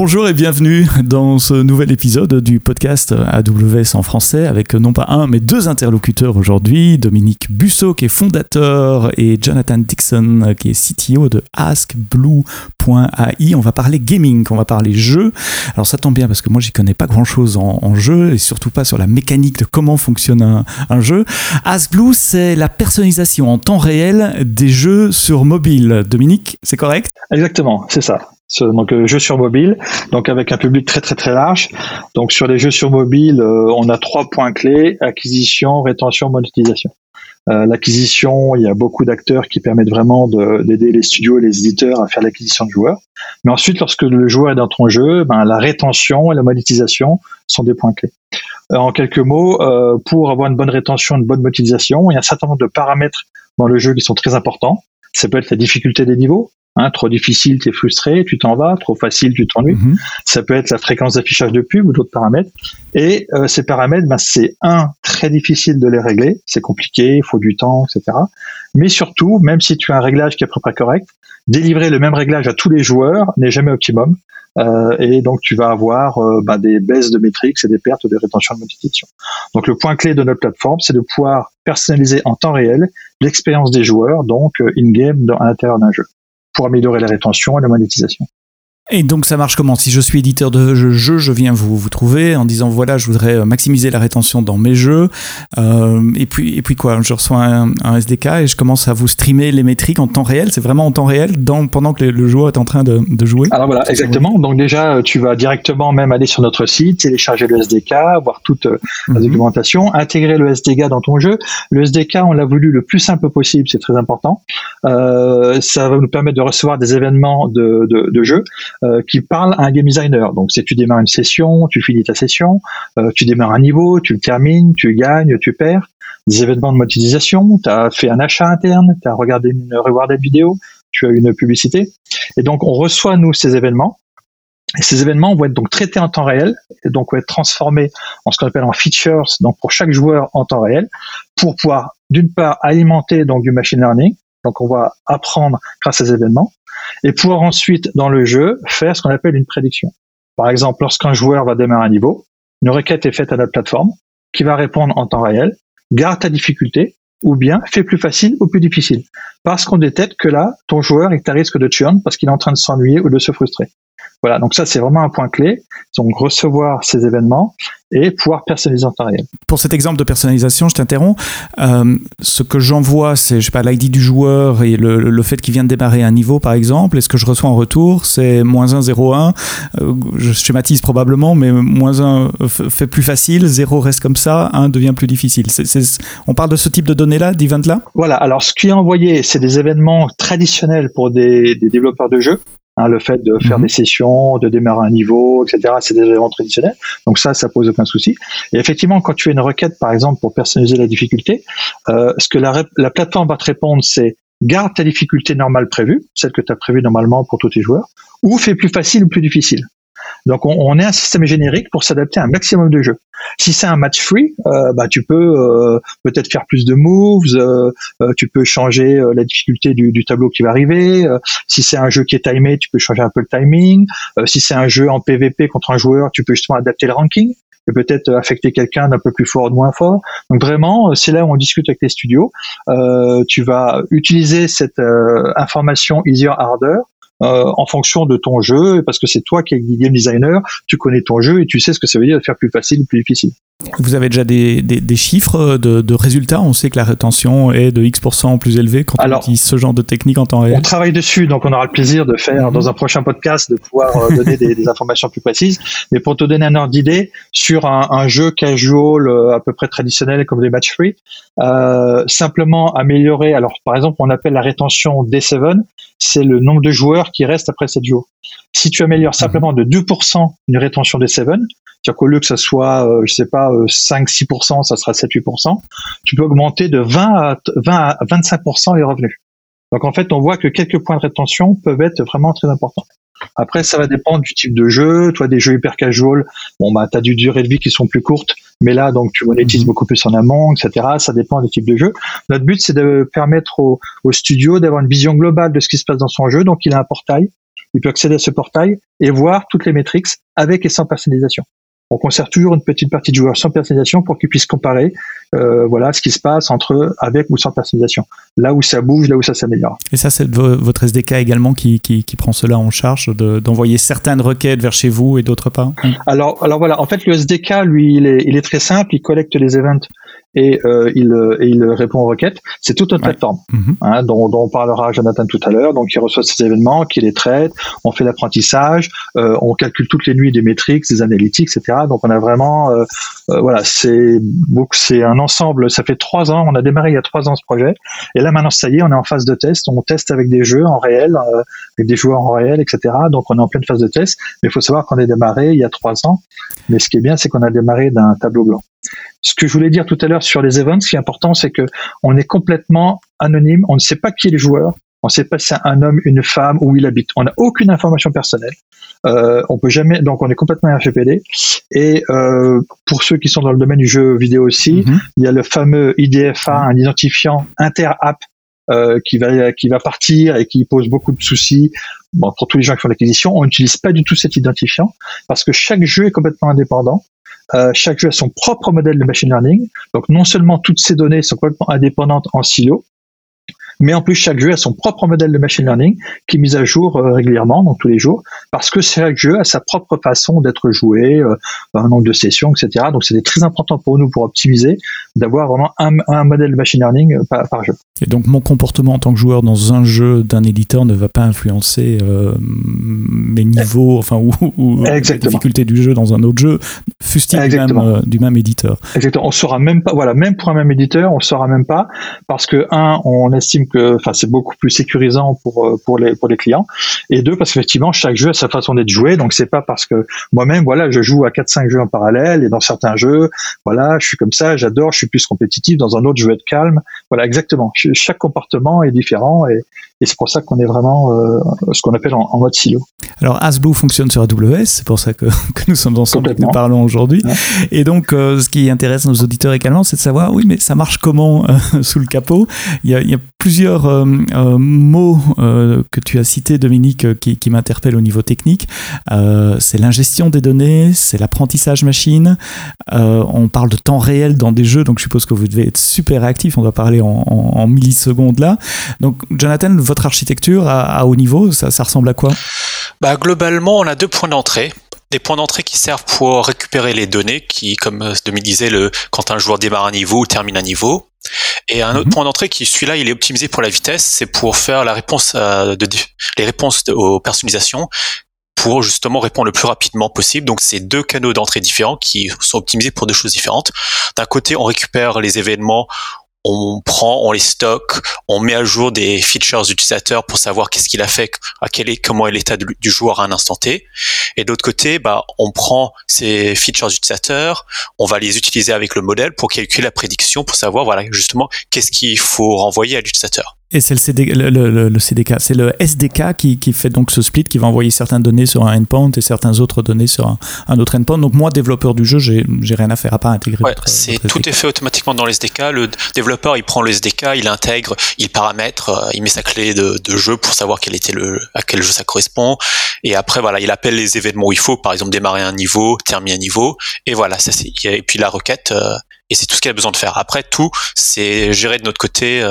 Bonjour et bienvenue dans ce nouvel épisode du podcast AWS en français avec non pas un mais deux interlocuteurs aujourd'hui, Dominique Busso qui est fondateur et Jonathan Dixon qui est CTO de AskBlue.ai. On va parler gaming, on va parler jeux. Alors ça tombe bien parce que moi j'y connais pas grand chose en, jeu et surtout pas sur la mécanique de comment fonctionne un, un jeu. AskBlue c'est la personnalisation en temps réel des jeux sur mobile. Dominique, c'est correct? Exactement, c'est ça donc euh, jeux sur mobile, donc avec un public très très très large. Donc sur les jeux sur mobile, euh, on a trois points clés acquisition, rétention, monétisation. Euh, l'acquisition, il y a beaucoup d'acteurs qui permettent vraiment d'aider les studios et les éditeurs à faire l'acquisition de joueurs. Mais ensuite, lorsque le joueur est dans ton jeu, ben, la rétention et la monétisation sont des points clés. en quelques mots, pour avoir une bonne rétention, une bonne monétisation, il y a un certain nombre de paramètres dans le jeu qui sont très importants. Ça peut être la difficulté des niveaux, Hein, trop difficile, tu es frustré, tu t'en vas. Trop facile, tu t'ennuies. Mhm. Ça peut être la fréquence d'affichage de pub ou d'autres paramètres. Et euh, ces paramètres, ben, c'est un très difficile de les régler. C'est compliqué, il faut du temps, etc. Mais surtout, même si tu as un réglage qui est à peu près correct, délivrer le même réglage à tous les joueurs n'est jamais optimum. Euh, et donc tu vas avoir euh, ben, des baisses de métriques et des pertes de rétention de monétisation. Donc le point clé de notre plateforme, c'est de pouvoir personnaliser en temps réel l'expérience des joueurs, donc in-game à l'intérieur d'un jeu pour améliorer la rétention et la monétisation. Et donc ça marche comment? Si je suis éditeur de jeux, je viens vous, vous trouver en disant voilà, je voudrais euh, maximiser la rétention dans mes jeux. Euh, et, puis, et puis quoi? Je reçois un, SDK et je commence à vous streamer les métriques en temps réel. C'est vraiment en temps réel dans, pendant que le, joueur est en train de, de jouer Alors voilà, exactement. Donc déjà, tu vas directement même aller sur notre site, télécharger le SDK, voir toute euh, la mhm. documentation, intégrer le SDK dans ton jeu. Le SDK, on l'a voulu le plus simple possible, c'est très important. Euh, ça va nous permettre de recevoir des événements de, de, de jeu. Euh, qui parle à un game designer. Donc, c'est tu démarres une session, tu finis ta session, euh, tu démarres un niveau, tu le termines, tu gagnes, tu perds. Des événements de monétisation, tu as fait un achat interne, tu as regardé une rewarded vidéo, tu as une publicité. Et donc, on reçoit, nous, ces événements. Et ces événements vont être donc traités en temps réel, et donc vont être transformés en ce qu'on appelle en features, donc pour chaque joueur en temps réel, pour pouvoir d'une part alimenter donc du machine learning, donc on va apprendre grâce à ces événements, et pouvoir ensuite, dans le jeu, faire ce qu'on appelle une prédiction. Par exemple, lorsqu'un joueur va démarrer un niveau, une requête est faite à notre plateforme qui va répondre en temps réel, garde ta difficulté, ou bien fais plus facile ou plus difficile. Parce qu'on détecte que là, ton joueur est à risque de churn parce qu'il est en train de s'ennuyer ou de se frustrer. Voilà, donc ça c'est vraiment un point clé. Donc recevoir ces événements et pouvoir personnaliser en temps réel. Pour cet exemple de personnalisation, je t'interromps. Euh, ce que j'envoie, c'est je sais pas l'ID du joueur et le, le fait qu'il vient de démarrer un niveau, par exemple. Et ce que je reçois en retour, c'est moins 1, 0, 1. je schématise probablement, mais moins 1 fait plus facile, 0 reste comme ça, 1 devient plus difficile. on parle de ce type de données-là, d'event-là? Voilà, alors ce qui est envoyé, c'est des événements traditionnels pour des, des développeurs de jeux. Hein, le fait de faire mhm. des sessions, de démarrer un niveau, etc., c'est des éléments traditionnels. Donc ça, ça pose aucun souci. Et effectivement, quand tu as une requête, par exemple, pour personnaliser la difficulté, euh, ce que la, la plateforme va te répondre, c'est garde ta difficulté normale prévue, celle que tu as prévue normalement pour tous tes joueurs, ou fais plus facile ou plus difficile. Donc on, on, est un système générique pour s'adapter à un maximum de jeux. Si c'est un match free, euh, bah tu peux euh, peut-être faire plus de moves, euh, euh tu peux changer euh, la difficulté du, du, tableau qui va arriver. si c'est un jeu qui est timé, tu peux changer un peu le timing. si c'est un jeu en PVP contre un joueur, tu peux justement adapter le ranking et peut-être affecter quelqu'un d'un peu plus fort ou moins fort. Donc vraiment, c'est là où on discute avec les studios. tu vas utiliser cette information easier harder euh, en fonction de ton jeu, parce que c'est toi qui es game designer, tu connais ton jeu et tu sais ce que ça veut dire de faire plus facile ou plus difficile. Vous avez déjà des, des, chiffres de, résultats? On sait que la rétention est de X% plus élevée quand on utilise ce genre de technique en temps réel. On travaille dessus, donc on aura le plaisir de faire mhm. dans un prochain podcast de pouvoir euh, donner des, informations plus précises. Mais pour te donner un ordre d'idée, sur un, jeu casual euh, à peu près traditionnel comme des match free, euh, simplement améliorer. Alors par exemple, on appelle la rétention D7, c'est le nombre de joueurs qui restent après 7 jours. Si tu améliores mhm. simplement de 2% une rétention D7, c'est-à-dire qu'au lieu que ça soit, euh, je sais pas, 5-6%, euh, ça sera 7-8%, tu peux augmenter de 20 à, 20 à 25% les revenus. Donc en fait, on voit que quelques points de rétention peuvent être vraiment très importants. Après, ça va dépendre du type de jeu. Toi, des jeux hyper casual, bon bah t'as du durée de vie qui sont plus courtes, mais là donc tu monétises mhm. beaucoup plus en amont, etc. Ça dépend des types de jeux. Notre but, c'est de permettre au, au studio d'avoir une vision globale de ce qui se passe dans son jeu. Donc il a un portail il peut accéder à ce portail et voir toutes les métriques avec et sans personnalisation. On conserve toujours une petite partie de joueurs sans personnalisation pour qu'ils puissent comparer euh, voilà ce qui se passe entre avec ou sans personnalisation. Là où ça bouge, là où ça s'améliore. Et ça, c'est votre SDK également qui, qui, qui, prend cela en charge, d'envoyer certaines requêtes vers chez vous et d'autres pas? Alors, alors voilà, en fait, le SDK, lui, il est, il est très simple, il collecte les events et euh, il, et il répond aux requêtes. C'est toute notre plateforme mhm. hein, dont, dont, on parlera Jonathan tout à l'heure. Donc, il reçoit ces événements, qui les traite, on fait l'apprentissage, euh, on calcule toutes les nuits des métriques, des analytiques, etc. Donc, on a vraiment, euh, euh voilà, c'est c'est un ensemble. Ça fait trois ans, on a démarré il y a trois ans ce projet, et là maintenant, ça y est, on est en phase de test. On teste avec des jeux en réel, euh, avec des joueurs en réel, etc. Donc, on est en pleine phase de test. Mais il faut savoir qu'on est démarré il y a trois ans. Mais ce qui est bien, c'est qu'on a démarré d'un tableau blanc. Ce que je voulais dire tout à l'heure sur les events, ce qui est important, c'est que on est complètement anonyme. On ne sait pas qui est le joueur. On ne sait pas si c'est un homme, une femme, où il habite. On n'a aucune information personnelle. Euh, on peut jamais, donc on est complètement RGPD. Et euh, pour ceux qui sont dans le domaine du jeu vidéo aussi, mhm. il y a le fameux IDFA, un identifiant inter-app euh, qui va qui va partir et qui pose beaucoup de soucis. Bon, pour tous les gens qui font l'acquisition, on n'utilise pas du tout cet identifiant parce que chaque jeu est complètement indépendant. Euh, chaque jeu a son propre modèle de machine learning. Donc non seulement toutes ces données sont complètement indépendantes en silo, mais en plus chaque jeu a son propre modèle de machine learning qui est mis à jour euh, régulièrement, donc tous les jours, parce que chaque jeu a sa propre façon d'être joué, euh, un nombre de sessions, etc. Donc c'était très important pour nous pour optimiser d'avoir vraiment un, modèle de machine learning euh, par, jeu. Et donc mon comportement en tant que joueur dans un jeu d'un éditeur ne va pas influencer mes niveaux, enfin ou, ou la difficulté du jeu dans un autre jeu, fût-il du, même, du même éditeur. Exactement. On saura même pas, voilà, même pour un même éditeur, on saura même pas parce que un, on estime que, enfin, c'est beaucoup plus sécurisant pour euh, pour les pour les clients. Et deux, parce qu'effectivement, chaque jeu a sa façon d'être joué. Donc c'est pas parce que moi-même, voilà, je joue à 4-5 jeux en parallèle et dans certains jeux, voilà, je suis comme ça, j'adore, je suis plus compétitif. Dans un autre, je veux être calme. Voilà, exactement. Chaque comportement est différent et, et c'est pour ça qu'on est vraiment euh, ce qu'on appelle en, mode silo. Alors Asboo fonctionne sur AWS, c'est pour ça que, que nous sommes ensemble et que nous parlons aujourd'hui. Et donc, euh, ce qui intéresse nos auditeurs également, c'est de savoir, oui, mais ça marche comment sous le capot? Il y, a, il y a plusieurs euh, euh, mots euh, que tu as cités, Dominique, qui, qui m'interpellent au niveau technique. c'est l'ingestion des données, c'est l'apprentissage machine. on parle de temps réel dans des jeux, donc je suppose que vous devez être super réactif. On va parler en, en, millisecondes là. Donc, Jonathan, votre architecture à, haut niveau, ça, ça ressemble à quoi? Bah, Globalement, on a deux points d'entrée des points d'entrée qui servent pour récupérer les données, qui, comme Dominique disait, le, quand un joueur démarre un niveau ou termine un niveau. Et un autre mhm. point d'entrée qui, celui-là, il est optimisé pour la vitesse, c'est pour faire la réponse de, les réponses aux personnalisations pour justement répondre le plus rapidement possible. Donc c'est deux canaux d'entrée différents qui sont optimisés pour deux choses différentes. D'un côté, on récupère les événements, on prend, on les stocke, on met à jour des features d'utilisateurs pour savoir qu'est-ce qu'il a fait, à quel est, comment est l'état du joueur à un instant T. Et d'autre côté, bah, on prend ces features d'utilisateurs, on va les utiliser avec le modèle pour calculer la prédiction, pour savoir, voilà, justement, qu'est-ce qu'il faut renvoyer à l'utilisateur. Et c'est le, le, le, CDK, c'est le SDK qui, qui, fait donc ce split, qui va envoyer certaines données sur un endpoint et certaines autres données sur un, autre endpoint. Donc moi, développeur du jeu, j'ai rien à faire à part intégrer. Ouais, c'est tout est fait automatiquement dans le SDK. Le développeur, il prend le SDK, il intègre, il paramètre, euh, il met sa clé de, de, jeu pour savoir quel était le, à quel jeu ça correspond. Et après, voilà, il appelle les événements où il faut, par exemple démarrer un niveau, terminer un niveau, et voilà, ça c'est. Et puis la requête. Euh, et c'est tout ce qu'il a besoin de faire. Après, tout, c'est géré de notre côté.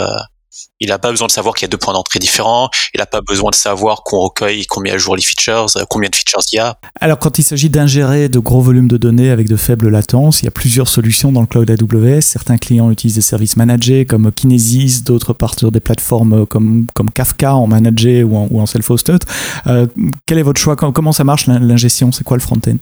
Euh, il n'a pas besoin de savoir qu'il y a deux points d'entrée différents. Il n'a pas besoin de savoir qu'on recueille, qu'on met à jour les features, euh, combien de features il y a. Alors, quand il s'agit d'ingérer de gros volumes de données avec de faibles latences, il y a plusieurs solutions dans le cloud AWS. Certains clients utilisent des services managés comme Kinesis, d'autres partent sur des plateformes comme, comme Kafka en managé ou en, self-hosted. Euh, quel est votre choix? Comment ça marche l'ingestion? C'est quoi le front-end?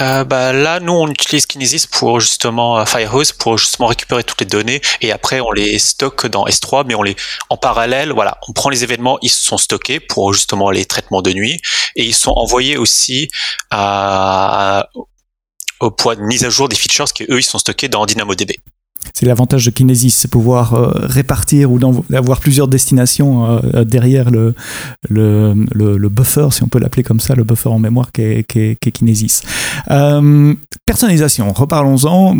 Euh, bah, Là, nous, on utilise Kinesis pour justement Firehose pour justement récupérer toutes les données et après on les stocke dans S3, mais on les en parallèle, voilà, on prend les événements, ils sont stockés pour justement les traitements de nuit et ils sont envoyés aussi au point de mise à jour des features qui eux ils sont stockés dans DynamoDB. C'est l'avantage de Kinesis, c'est pouvoir euh, répartir ou d'avoir plusieurs destinations euh, derrière le le, le, buffer, si on peut l'appeler comme ça, le buffer en mémoire qui est, qui Kinesis. Euh, personnalisation, reparlons-en.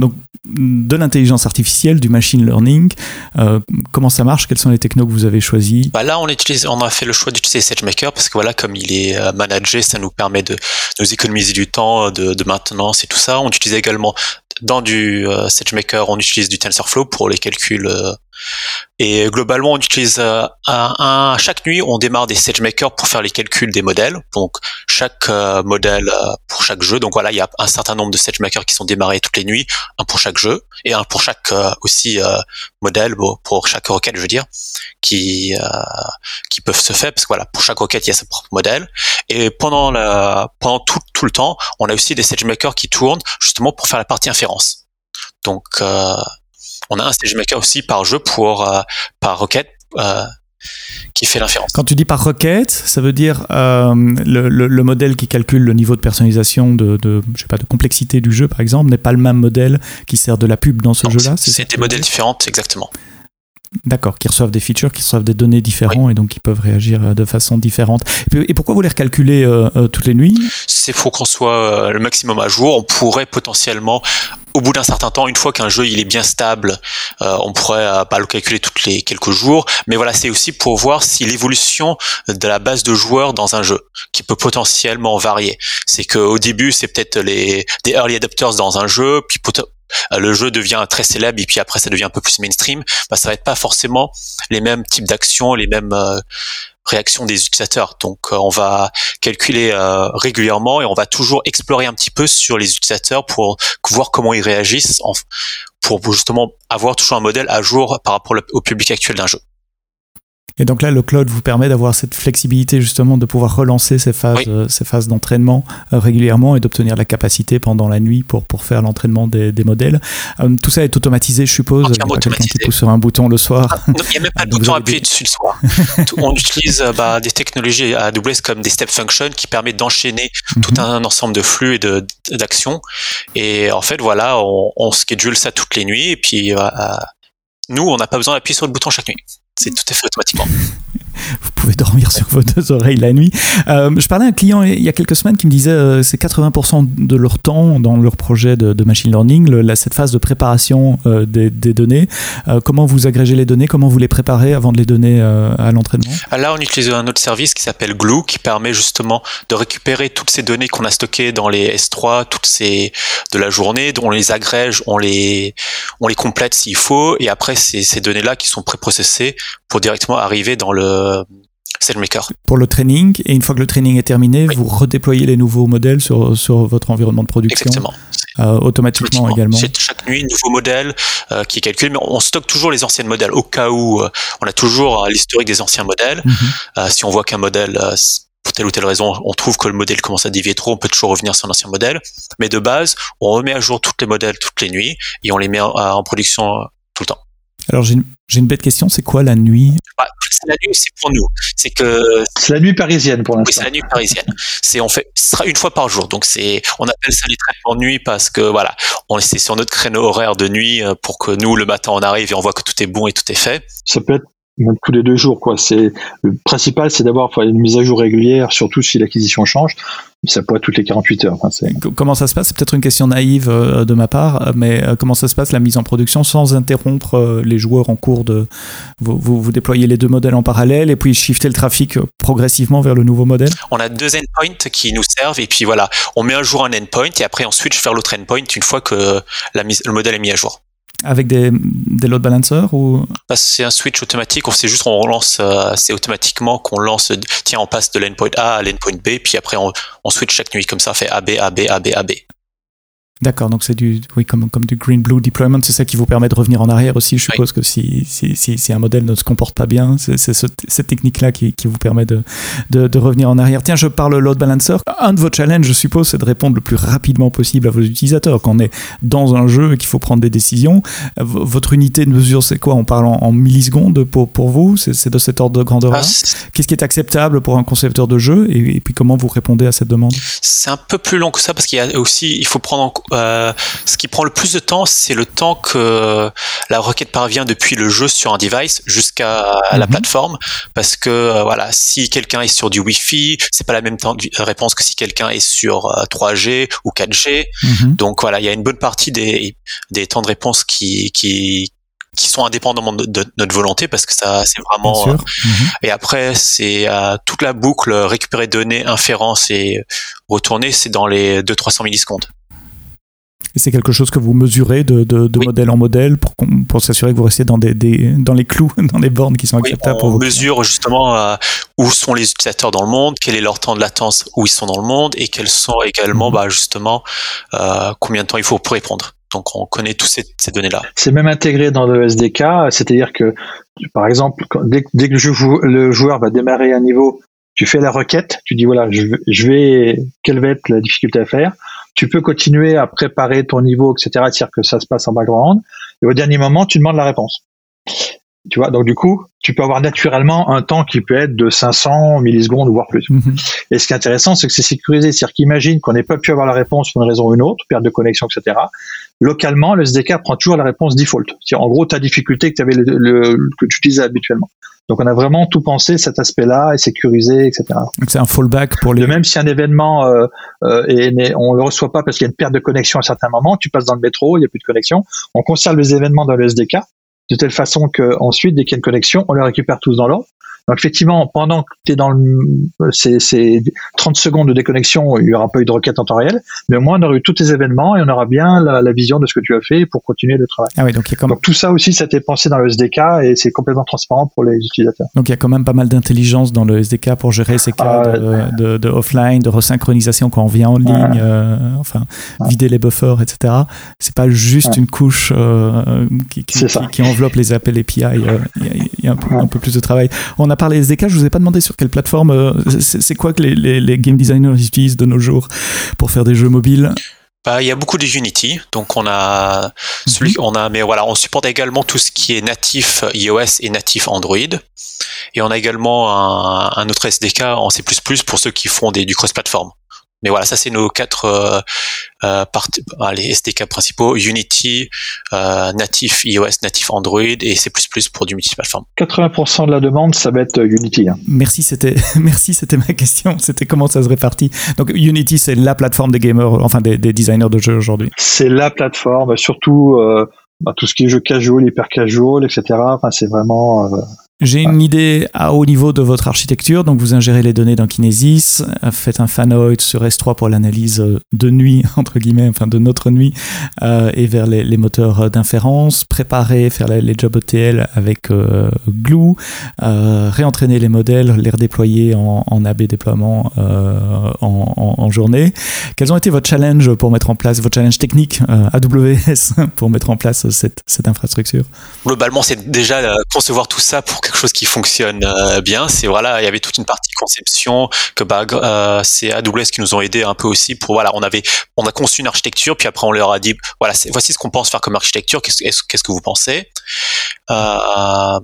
De l'intelligence artificielle, du machine learning. comment ça marche? Quels sont les technos que vous avez choisis? Bah Là, on, utilise, on a fait le choix d'utiliser SageMaker parce que voilà, comme il est managé, ça nous permet de nous économiser du temps, de, de maintenance et tout ça. On utilise également dans du euh, SageMaker, on utilise du TensorFlow pour les calculs euh, et globalement, on utilise euh, un, chaque nuit, on démarre des SageMaker pour faire les calculs des modèles. Donc chaque euh, modèle pour chaque jeu. Donc voilà, il y a un certain nombre de SageMaker qui sont démarrés toutes les nuits, un pour chaque jeu et un pour chaque aussi modèle, pour chaque requête, je veux dire, qui qui peuvent se faire parce que voilà, pour chaque requête, il y a sa propre modèle. Et pendant pendant tout tout le temps, on a aussi des SageMaker qui tournent justement pour faire la partie inférence. Donc on a un SageMaker aussi par jeu pour euh, par requête euh, qui fait l'inférence. Quand tu dis par requête, ça veut dire euh, le, modèle qui calcule le niveau de personnalisation, de, je sais pas, de complexité du jeu, par exemple, n'est pas le même modèle qui sert de la pub dans ce jeu-là. C'est des modèles différents, exactement. D'accord, qui reçoivent des features, qui reçoivent des données différentes et donc qui peuvent réagir de façon différente. Et pourquoi vous les recalculez toutes les nuits? C'est pour qu'on soit le maximum à jour. On pourrait potentiellement au bout d'un certain temps, une fois qu'un jeu il est bien stable, euh, on pourrait euh, pas le calculer toutes les quelques jours, mais voilà, c'est aussi pour voir si l'évolution de la base de joueurs dans un jeu, qui peut potentiellement varier. C'est qu'au début, c'est peut-être les des early adopters dans un jeu, puis euh, le jeu devient très célèbre et puis après ça devient un peu plus mainstream, bah, ça va être pas forcément les mêmes types d'actions, les mêmes réaction des utilisateurs. Donc euh, on va calculer euh, régulièrement et on va toujours explorer un petit peu sur les utilisateurs pour voir comment ils réagissent, pour justement avoir toujours un modèle à jour par rapport au public actuel d'un jeu. Et donc là, le cloud vous permet d'avoir cette flexibilité justement de pouvoir relancer ces phases, euh, ces phases d'entraînement euh, régulièrement et d'obtenir la capacité pendant la nuit pour, pour faire l'entraînement des, des, modèles. Euh, tout ça est automatisé, je suppose. Il n'y a quelqu'un qui pousse sur un bouton le soir. Ah, il n'y a même pas de bouton appuyé dessus le soir. On utilise bah, des technologies AWS comme des step functions qui permettent d'enchaîner mhm. tout un ensemble de flux et d'actions. Et en fait, voilà, on, on schedule ça toutes les nuits et puis nous, on n'a pas besoin d'appuyer sur le bouton chaque nuit. C'est tout à fait automatiquement. Vous pouvez dormir sur vos deux oreilles la nuit. Euh, je parlais à un client il y a quelques semaines qui me disait euh, c'est 80% de leur temps dans leur projet de, machine learning, le, cette phase de préparation euh, des, données. Euh, comment vous agrégez les données? Comment vous les préparez avant de les donner à l'entraînement? Ah, Là, on utilise un autre service qui s'appelle Glue qui permet justement de récupérer toutes ces données qu'on a stockées dans les S3, toutes ces de la journée, on les agrège, on les on les complète s'il faut, et après c'est ces données-là qui sont préprocessées pour directement arriver dans le SageMaker. Pour le training, et une fois que le training est terminé, vous redéployez les nouveaux modèles sur, sur votre environnement de production Exactement. Euh, automatiquement, également. Chaque nuit, nouveau modèle euh, qui est calculé, mais on stocke toujours les anciens modèles au cas où euh, on a toujours l'historique des anciens modèles. Mhm. si on voit qu'un modèle pour telle ou telle raison, on trouve que le modèle commence à dévier trop, on peut toujours revenir sur l'ancien modèle. Mais de base, on remet à jour tous les modèles toutes les nuits et on les met en production tout le temps. Alors j'ai une, une, bête question, c'est quoi la nuit? Bah, La nuit, c'est pour nous. C'est que c'est la nuit parisienne pour l'instant. Oui, c'est la nuit parisienne. C'est on fait, ce sera une fois par jour. Donc c'est, on appelle ça les traitements de nuit parce que voilà, on c'est sur notre créneau horaire de nuit euh, pour que nous le matin on arrive et on voit que tout est bon et tout est fait. Ça peut être même tous les deux jours. Quoi. C'est, le principal, c'est d'avoir une mise à jour régulière, surtout si l'acquisition change. Ça pourrait être toutes les 48 heures. Enfin, comment ça se passe? C'est peut-être une question naïve euh, de ma part, mais euh, comment ça se passe la mise en production sans interrompre euh, les joueurs en cours de. Vous, vous, déployez les deux modèles en parallèle et puis shifter le trafic progressivement vers le nouveau modèle? On a deux endpoints qui nous servent et puis voilà, on met un jour un endpoint et après on switch vers l'autre endpoint une fois que la mise, le modèle est mis à jour. Avec des, des load balancers ou? Bah, C'est un switch automatique. On sait juste on relance, euh, c'est automatiquement qu'on lance. Tiens, on passe de l'endpoint A à l'endpoint B, puis après on, on switch chaque nuit comme ça, on fait AB, AB, AB, AB. D'accord, donc c'est du, oui, comme, comme du green blue deployment, c'est ça qui vous permet de revenir en arrière aussi. Je suppose que si, si, si, un modèle ne se comporte pas bien, c'est cette technique-là qui, qui, vous permet de, de, de, revenir en arrière. Tiens, je parle load balancer. Un de vos challenges, je suppose, c'est de répondre le plus rapidement possible à vos utilisateurs. Quand on est dans un jeu et qu'il faut prendre des décisions, votre unité de mesure, c'est quoi? On parle en, millisecondes pour, pour vous? C'est de cet ordre de grandeur-là? Ah, Qu'est-ce qui est acceptable pour un concepteur de jeu? Et, et, puis comment vous répondez à cette demande? C'est un peu plus long que ça parce qu'il y a aussi, il faut prendre en euh, ce qui prend le plus de temps, c'est le temps que la requête parvient depuis le jeu sur un device jusqu'à la mhm. plateforme, parce que euh, voilà, si quelqu'un est sur du Wi-Fi, c'est pas la même temps de réponse que si quelqu'un est sur 3G ou 4G. Mhm. Donc voilà, il y a une bonne partie des, des temps de réponse qui, qui, qui sont indépendamment de, notre volonté parce que ça c'est vraiment euh, mhm. et après c'est euh, toute la boucle récupérer données inférence et retourner c'est dans les 2 300 millisecondes et c'est quelque chose que vous mesurez de, de, modèle en modèle pour, pour s'assurer que vous restez dans, des, des, dans les clous, dans les bornes qui sont acceptables pour vous. On mesure justement euh, où sont les utilisateurs dans le monde, quel est leur temps de latence où ils sont dans le monde et quels sont également mhm. bah, justement combien de temps il faut pour répondre. Donc on connaît toutes ces, données-là. C'est même intégré dans le SDK, c'est-à-dire que par exemple, dès, que le joueur va démarrer un niveau, tu fais la requête, tu dis voilà, je, vais, quelle va être la difficulté à faire. Tu peux continuer à préparer ton niveau, etc. C'est-à-dire que ça se passe en background. Et au dernier moment, tu demandes la réponse. Tu vois, donc du coup, tu peux avoir naturellement un temps qui peut être de 500 millisecondes, voire plus. Mhm. Et ce qui est intéressant, c'est que c'est sécurisé. C'est-à-dire qu'imagine qu'on n'ait pas pu avoir la réponse pour une raison ou une autre, perte de connexion, etc. Localement, le SDK prend toujours la réponse default. C'est-à-dire, en gros, ta difficulté que, avais le, que tu utilisais habituellement. Donc, on a vraiment tout pensé cet aspect-là et sécurisé, etc. C'est un fallback pour les. De même si un événement euh, euh, est, on le reçoit pas parce qu'il y a une perte de connexion à un certain moment, tu passes dans le métro, il n'y a plus de connexion. On conserve les événements dans le SDK de telle façon que ensuite, dès qu'il y a une connexion, on les récupère tous dans l'ordre. Donc effectivement, pendant que tu es dans le, ces, ces 30 secondes de déconnexion, il n'y aura pas eu de requête en temps réel, mais au moins on aura eu tous tes événements et on aura bien la, la vision de ce que tu as fait pour continuer le travail. Ah oui, donc, il y a comme... donc tout ça aussi, ça a été pensé dans le SDK et c'est complètement transparent pour les utilisateurs. Donc il y a quand même pas mal d'intelligence dans le SDK pour gérer ces cas ah, de, de, offline, de resynchronisation quand on vient en ligne, euh, enfin vider les buffers, etc. C'est pas juste une couche euh, qui, qui, qui, enveloppe les appels API. Euh, il y a, un, peu, un, peu, plus de travail. On a à part les SDK, je vous ai pas demandé sur quelle plateforme. Euh, c'est quoi que les, game designers utilisent de nos jours pour faire des jeux mobiles? Bah, il y a beaucoup de Unity, donc on a celui, mhm. on a, mais voilà, on supporte également tout ce qui est natif iOS et natif Android. Et on a également un, autre SDK en C++ pour ceux qui font des, du cross-platform. Mais voilà, ça c'est nos quatre euh, euh, les SDK principaux Unity, euh, natif iOS, natif Android et C++ pour du multiplateforme. 80% de la demande, ça va être Unity. Hein. Merci, c'était merci, c'était ma question. C'était comment ça se répartit. Donc Unity, c'est la plateforme des gamers, enfin des, designers de jeux aujourd'hui. C'est la plateforme, surtout bah, tout ce qui est jeux casual, hyper casual, etc. Enfin, c'est vraiment j'ai une idée à haut niveau de votre architecture. Donc, vous ingérez les données dans Kinesis, faites un fanoid sur S3 pour l'analyse de nuit, entre guillemets, enfin de notre nuit, euh, et vers les, moteurs d'inférence, préparez, faire les, jobs ETL avec euh, Glue, euh, réentraîner les modèles, les redéployer en, AB déploiement en, journée. Quels ont été votre challenge pour mettre en place, votre challenge technique AWS pour mettre en place cette, cette infrastructure? Globalement, c'est déjà concevoir tout ça pour quelque chose qui fonctionne euh, bien. C'est voilà, il y avait toute une partie conception que bah, euh, c'est AWS qui nous ont aidé un peu aussi pour voilà, on avait on a conçu une architecture puis après on leur a dit voilà, voici ce qu'on pense faire comme architecture. Qu'est-ce qu'est-ce que vous pensez? Euh,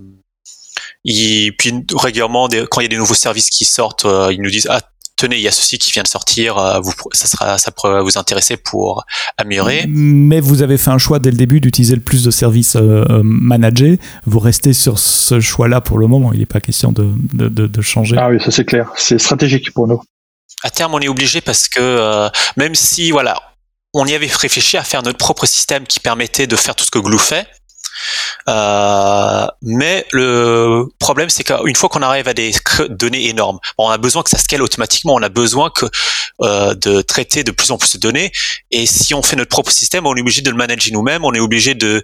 et puis régulièrement, quand il y a des nouveaux services qui sortent, ils nous disent ah tenez, il y a ceci qui vient de sortir, euh, vous, ça sera, ça pourrait vous intéresser pour améliorer. Mais vous avez fait un choix dès le début d'utiliser le plus de services euh, euh, managés. Vous restez sur ce choix-là pour le moment. Il n'est pas question de, de, de, changer. Ah oui, ça c'est clair. C'est stratégique pour nous. À terme, on est obligé parce que même si, voilà, on y avait réfléchi à faire notre propre système qui permettait de faire tout ce que Glue fait, euh, mais le problème, c'est qu'une fois qu'on arrive à des données énormes, on a besoin que ça scale automatiquement. On a besoin que euh, de traiter de plus en plus de données. Et si on fait notre propre système, on est obligé de le manager nous-mêmes. On est obligé de,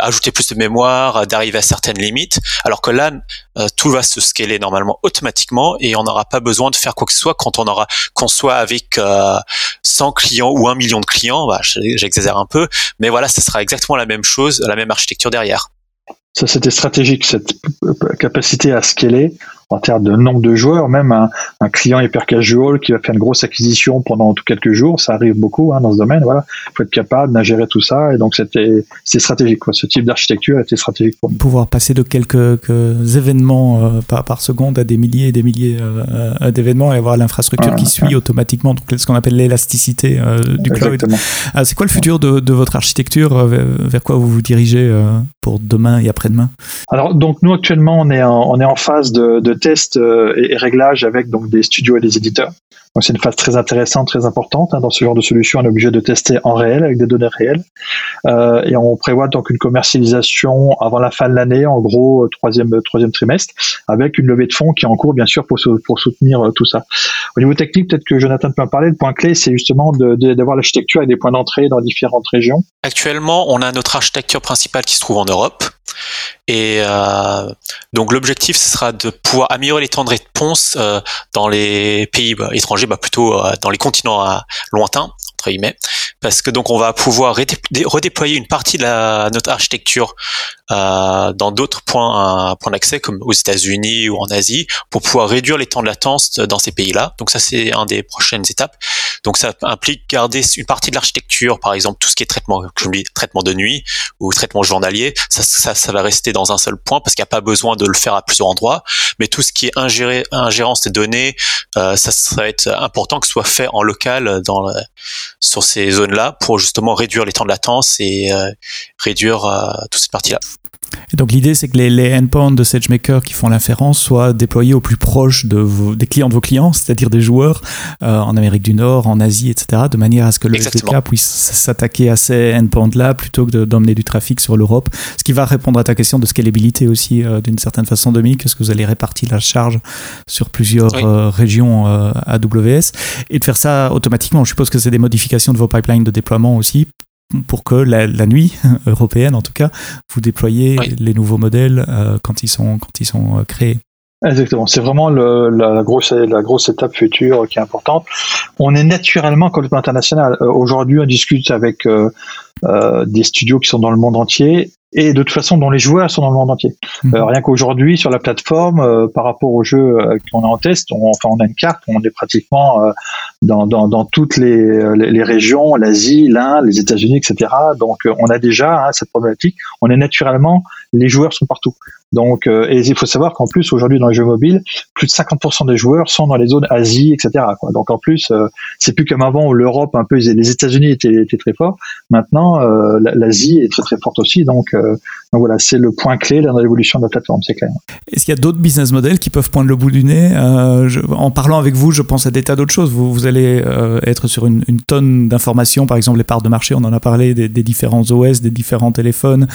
ajouter plus de mémoire, d'arriver à certaines limites. Alors que là, euh, tout va se scaler normalement automatiquement et on n'aura pas besoin de faire quoi que ce soit quand on aura qu'on soit avec 100 clients ou un million de clients. Bah, J'exagère un peu, mais voilà, ce sera exactement la même chose, la même architecture derrière. Ça, c'était stratégique, cette capacité à scaler. En termes de nombre de joueurs, même un, un, client hyper casual qui va faire une grosse acquisition pendant quelques jours, ça arrive beaucoup hein, dans ce domaine. Voilà, faut être capable d'ingérer tout ça, et donc c'était c'est stratégique. Quoi. Ce type d'architecture était stratégique pour nous. Pouvoir passer de quelques, quelques événements euh, par, par, seconde à des milliers et des milliers euh, d'événements et avoir l'infrastructure qui suit automatiquement, donc ce qu'on appelle l'élasticité euh, du cloud. c'est quoi le futur de, de votre architecture vers, quoi vous vous dirigez pour demain et après-demain? Alors donc nous actuellement on est en, on est en phase de, de test et, et réglage avec donc des studios et des éditeurs. Donc c'est une phase très intéressante, très importante. Hein. Dans ce genre de solution, on est obligé de tester en réel avec des données réelles. Euh, et on prévoit donc une commercialisation avant la fin de l'année, en gros euh, troisième troisième trimestre, avec une levée de fonds qui est en cours bien sûr pour pour soutenir euh, tout ça. Au niveau technique, peut-être que Jonathan peut en parler. Le point clé, c'est justement d'avoir l'architecture avec des points d'entrée dans différentes régions. Actuellement, on a notre architecture principale qui se trouve en Europe. Et euh, donc l'objectif, ce sera de pouvoir améliorer les temps de réponse euh, dans les pays bah, étrangers, bah, plutôt euh, dans les continents lointains parce que donc on va pouvoir redéployer une partie de la, notre architecture euh, dans d'autres points, points d'accès comme aux États-Unis ou en Asie pour pouvoir réduire les temps de latence dans ces pays-là. Donc ça c'est un des prochaines étapes. Donc ça implique garder une partie de l'architecture, par exemple tout ce qui est traitement, je dis, traitement de nuit ou traitement journalier, ça, ça, ça va rester dans un seul point parce qu'il n'y a pas besoin de le faire à plusieurs endroits. Mais tout ce qui est ingéré, ingérence des données, euh, ça, ça va être important que ce soit fait en local dans sur ces zones-là pour justement réduire les temps de latence et euh, réduire euh, toute cette partie-là. Et donc l'idée, c'est que les, les endpoints de SageMaker qui font l'inférence soient déployés au plus proche de vos, des clients de vos clients, c'est-à-dire des joueurs euh, en Amérique du Nord, en Asie, etc., de manière à ce que le SDK puisse s'attaquer à ces endpoints-là plutôt que d'emmener du trafic sur l'Europe. Ce qui va répondre à ta question de scalabilité aussi, euh, d'une certaine façon, Dominique, est-ce que vous allez répartir la charge sur plusieurs oui. euh, régions euh, AWS et de faire ça automatiquement. Je suppose que c'est des modifications de vos pipelines de déploiement aussi pour que la, la, nuit européenne, en tout cas, vous déployez oui. les nouveaux modèles euh, quand ils sont, quand ils sont euh, créés. Exactement, c'est vraiment le, la, grosse, la grosse étape future qui est importante. On est naturellement complètement international. Euh, Aujourd'hui, on discute avec euh, des studios qui sont dans le monde entier et de toute façon dont les joueurs sont dans le monde entier. Mmh. Euh, rien qu'aujourd'hui sur la plateforme, euh, par rapport aux jeux euh, qu'on a en test, on, enfin on a une carte, on est pratiquement dans, dans, dans, toutes les, les, les régions, l'Asie, l'Inde, les États-Unis, etc. Donc on a déjà hein, cette problématique. On est naturellement, les joueurs sont partout. Donc, euh, et il faut savoir qu'en plus aujourd'hui dans les jeux mobiles, plus de 50% des joueurs sont dans les zones Asie, etc. Donc en plus, c'est plus comme avant où l'Europe, un peu, les États-Unis étaient, étaient, très forts. Maintenant, l'Asie est très très forte aussi. Donc voilà, c'est le point clé dans l'évolution de la plateforme, c'est clair. Est-ce qu'il y a d'autres business models qui peuvent poindre le bout du nez? Euh, En parlant avec vous, je pense à des tas d'autres choses. Vous, allez euh, être sur une, tonne d'informations, par exemple les parts de marché, on en a parlé, des différents OS, des différents téléphones.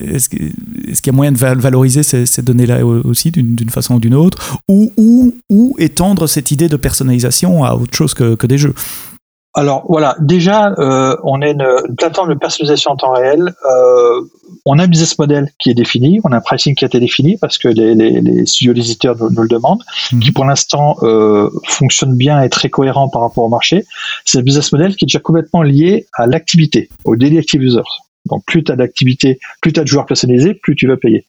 Est-ce qu'il est qu y a moyen de valoriser ces, ces données-là aussi d'une façon ou d'une autre ou, ou, ou étendre cette idée de personnalisation à autre chose que, que des jeux? Alors voilà, déjà, euh, on a une, une, plateforme de personnalisation en temps réel. Euh, on a un business model qui est défini, on a un pricing qui a été défini parce que les, les, les studios éditeurs nous, nous, le demandent, mmh. qui pour l'instant euh, fonctionne bien et très cohérent par rapport au marché. C'est un business model qui est déjà complètement lié à l'activité, au daily active users. Donc plus tu as d'activité, plus tu as de joueurs personnalisés, plus tu vas payer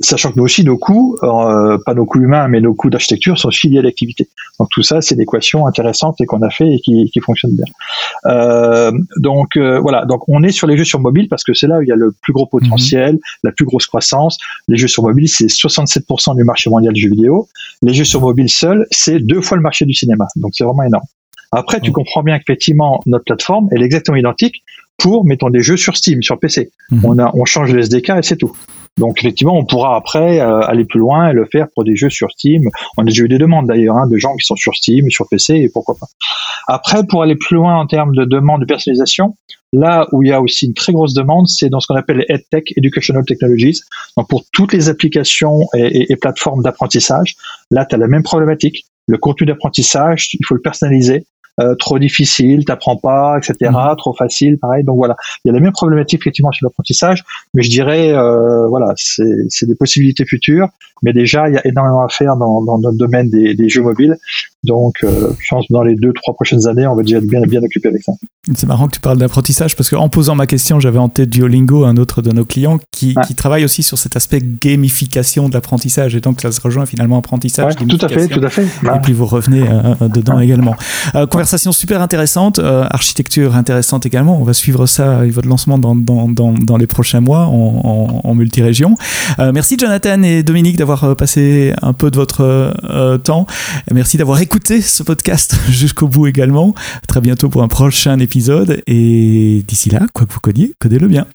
sachant que nous aussi, nos coûts, euh, pas nos coûts humains, mais nos coûts d'architecture sont aussi liés à l'activité. Donc tout ça, c'est une équation intéressante et qu'on a fait et qui, qui fonctionne bien. Euh, donc euh, voilà, donc on est sur les jeux sur mobile parce que c'est là où il y a le plus gros potentiel, mmh. la plus grosse croissance. Les jeux sur mobile, c'est 67% du marché mondial du jeu vidéo. Les jeux sur mobile seuls, c'est deux fois le marché du cinéma. Donc c'est vraiment énorme. Après, tu comprends bien qu'effectivement, notre plateforme, elle est exactement identique pour, mettons, des jeux sur Steam, sur PC. Mmh. On, a, on change le SDK et c'est tout. Donc effectivement, on pourra après euh, aller plus loin et le faire pour des jeux sur Steam. On a déjà eu des demandes d'ailleurs hein, de gens qui sont sur Steam, sur PC et pourquoi pas. Après, pour aller plus loin en termes de demande de personnalisation, là où il y a aussi une très grosse demande, c'est dans ce qu'on appelle les EdTech, Educational Technologies. Donc pour toutes les applications et, et, et plateformes d'apprentissage, là, tu as la même problématique. Le contenu d'apprentissage, il faut le personnaliser euh, trop difficile, t'apprends pas, etc. Mmh. Trop facile, pareil. Donc voilà, il y a la même problématique effectivement sur l'apprentissage, mais je dirais, euh, voilà, c'est des possibilités futures. Mais déjà, il y a énormément à faire dans, dans notre domaine des, des, jeux mobiles. Donc, euh, je pense que dans les deux, trois prochaines années, on va déjà être bien, bien occupé avec ça. C'est marrant que tu parles d'apprentissage parce qu'en posant ma question, j'avais en tête Duolingo, un autre de nos clients, qui, qui travaille aussi sur cet aspect gamification de l'apprentissage. Et donc, ça se rejoint finalement apprentissage. tout à fait, tout à fait. Et puis, vous revenez euh, dedans également. Euh, conversation super intéressante, architecture intéressante également. On va suivre ça, votre lancement dans, dans, dans, dans les prochains mois en, en, en multirégion. merci Jonathan et Dominique d'avoir passé un peu de votre temps. Merci d'avoir écouté écouter ce podcast jusqu'au bout également. À très bientôt pour un prochain épisode. Et d'ici là, quoi que vous codiez, codez-le bien.